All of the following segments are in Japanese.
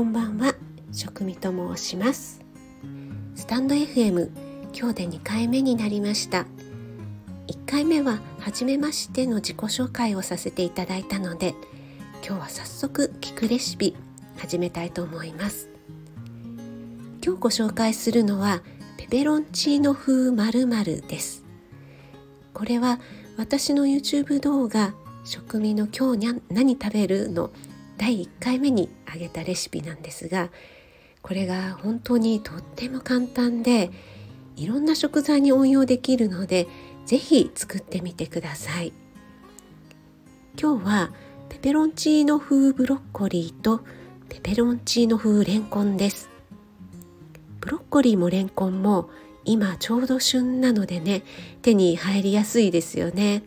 こんばんは。食味と申します。スタンド FM 今日で2回目になりました。1回目は初めましての自己紹介をさせていただいたので今日は早速聞くレシピ始めたいと思います。今日ご紹介するのはペペロンチーノ風まるです。これは私の YouTube 動画食味の今日にゃ何食べるの第1回目にあげたレシピなんですがこれが本当にとっても簡単でいろんな食材に応用できるので是非作ってみてください。今日はペペロンチーノ風ブロッコリーとペペロンチーノ風レンコンです。ブロッコリーもレンコンも今ちょうど旬なのでね手に入りやすいですよね。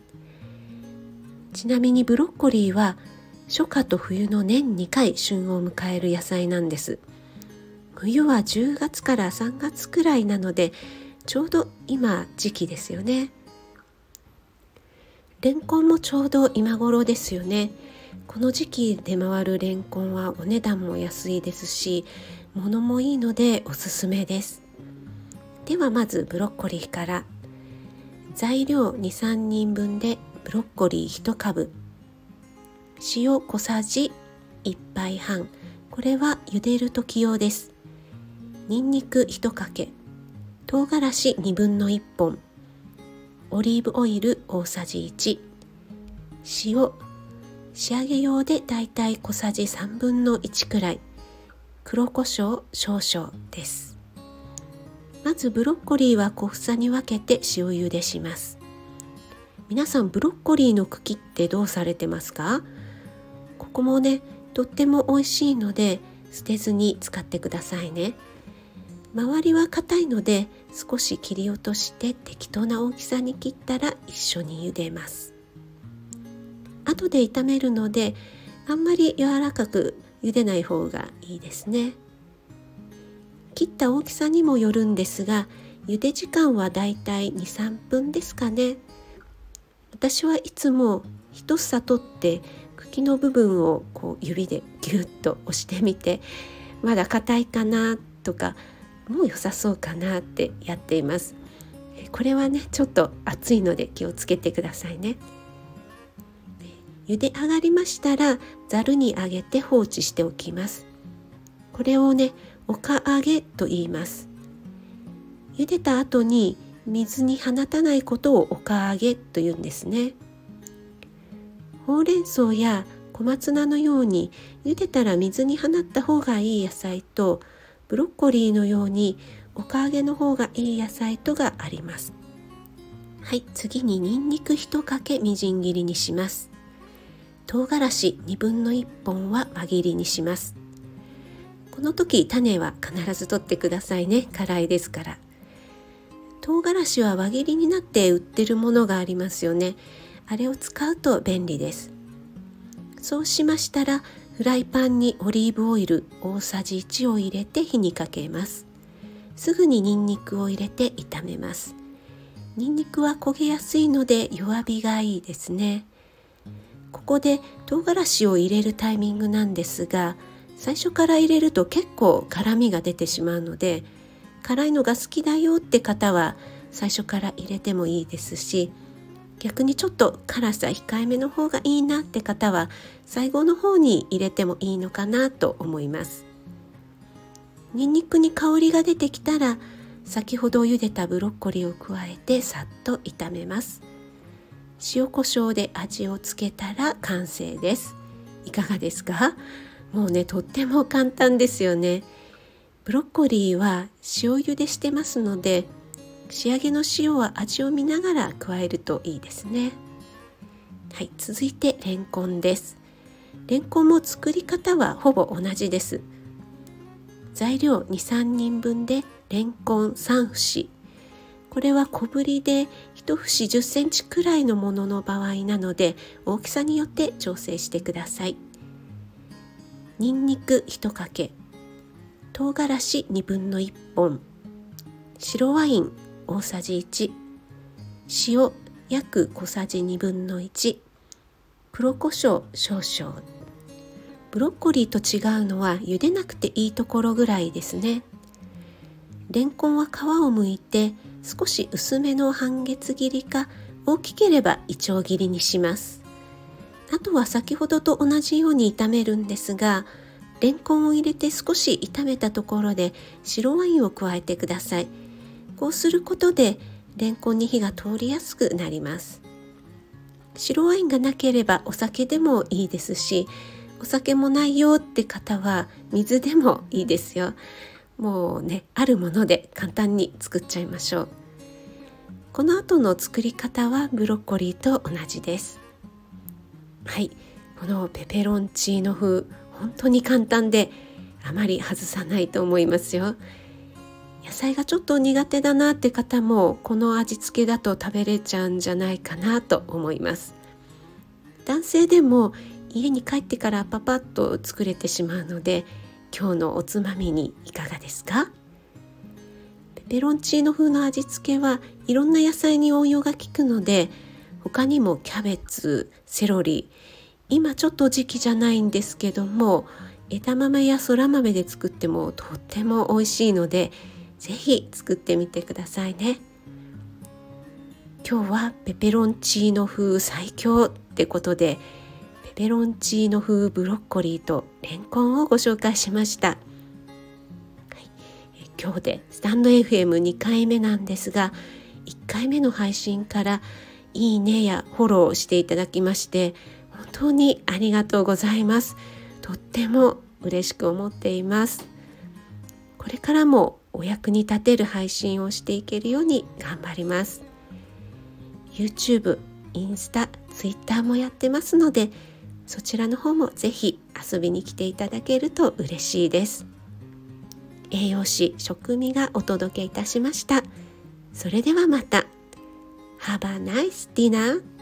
ちなみにブロッコリーは初夏と冬の年2回旬を迎える野菜なんです。冬は10月から3月くらいなのでちょうど今時期ですよね。レンコンもちょうど今頃ですよね。この時期で回るレンコンはお値段も安いですし物もいいのでおすすめです。ではまずブロッコリーから。材料23人分でブロッコリー1株。塩小さじ1杯半。これは茹でる時用です。にんにく1かけ。唐辛子1分の1本。オリーブオイル大さじ1塩。仕上げ用でだいたい小さじ3分の1くらい。黒胡椒少々です。まずブロッコリーは小房に分けて塩茹でします。皆さんブロッコリーの茎ってどうされてますか？ここもねとっても美味しいので捨てずに使ってくださいね。周りは硬いので少し切り落として適当な大きさに切ったら一緒に茹でます。後で炒めるのであんまり柔らかく茹でない方がいいですね。切った大きさにもよるんですが茹で時間はだいたい23分ですかね。私はいつも一房取って茎の部分をこう指でギュッと押してみてまだ硬いかなとかもう良さそうかなってやっています。これはねちょっと熱いので気をつけてくださいね。茹で上がりましたらざるにあげて放置しておきます。これをねおか揚げと言います。茹でた後に水に放たないことをおか揚げと言うんですね。ほうれん草や小松菜のように茹でたら水に放った方がいい野菜とブロッコリーのようにおか揚げの方がいい野菜とがあります。はい次にニンニク1かけみじん切りにします。唐辛子1分の1本は輪切りにします。この時種は必ず取ってくださいね。辛いですから。唐辛子は輪切りになって売ってるものがありますよね。あれを使うと便利です。そうしましたらフライパンにオリーブオイル大さじ1を入れて火にかけます。すぐにニンニクを入れて炒めます。ニンニクは焦げやすいので弱火がいいですね。ここで唐辛子を入れるタイミングなんですが最初から入れると結構辛みが出てしまうので辛いのが好きだよって方は最初から入れてもいいですし逆にちょっと辛さ控えめの方がいいなって方は最後の方に入れてもいいのかなと思います。にんにくに香りが出てきたら先ほど茹でたブロッコリーを加えてさっと炒めます。塩コショウで味をつけたら完成です。いかがですか？もうねとっても簡単ですよね。ブロッコリーは塩茹でしてますので仕上げの塩は味を見ながら加えるといいですね。はい続いてレンコンです。レンコンも作り方はほぼ同じです。材料23人分でレンコン3節。これは小ぶりで1節10センチくらいのものの場合なので大きさによって調整してください。にんにく1かけ。唐辛子1分の1本。白ワイン大さじ1塩約小さじ1分の1黒胡椒少々。ブロッコリーと違うのは茹でなくていいところぐらいですね。レンコンは皮をむいて少し薄めの半月切りか大きければいちょう切りにします。あとは先ほどと同じように炒めるんですがレンコンを入れて少し炒めたところで白ワインを加えてください。こうすることでレンコンに火が通りやすくなります。白ワインがなければお酒でもいいですしお酒もないよって方は水でもいいですよ。もうねあるもので簡単に作っちゃいましょう。この後の作り方はブロッコリーと同じです。はい。このペペロンチーノ風本当に簡単であまり外さないと思いますよ。野菜がちょっと苦手だなって方もこの味付けだと食べれちゃうんじゃないかなと思います。男性でも家に帰ってからパパッと作れてしまうので今日のおつまみにいかがですか？ペペロンチーノ風の味付けはいろんな野菜に応用が効くので他にもキャベツセロリ今ちょっと時期じゃないんですけども枝豆やそら豆で作ってもとっても美味しいので是非作ってみてくださいね。今日はペペロンチーノ風最強ってことでペペロンチーノ風ブロッコリーとレンコンをご紹介しました、はい、今日でスタンド FM2 回目なんですが1回目の配信からいいねやフォローしていただきまして本当にありがとうございます。とっても嬉しく思っています。これからもお役に立てる配信をしていけるように頑張ります。YouTube、インスタ、Twitter もやってますのでそちらの方もぜひ遊びに来ていただけると嬉しいです。栄養士食味がお届けいたしました。それではまた。Have a nice dinner!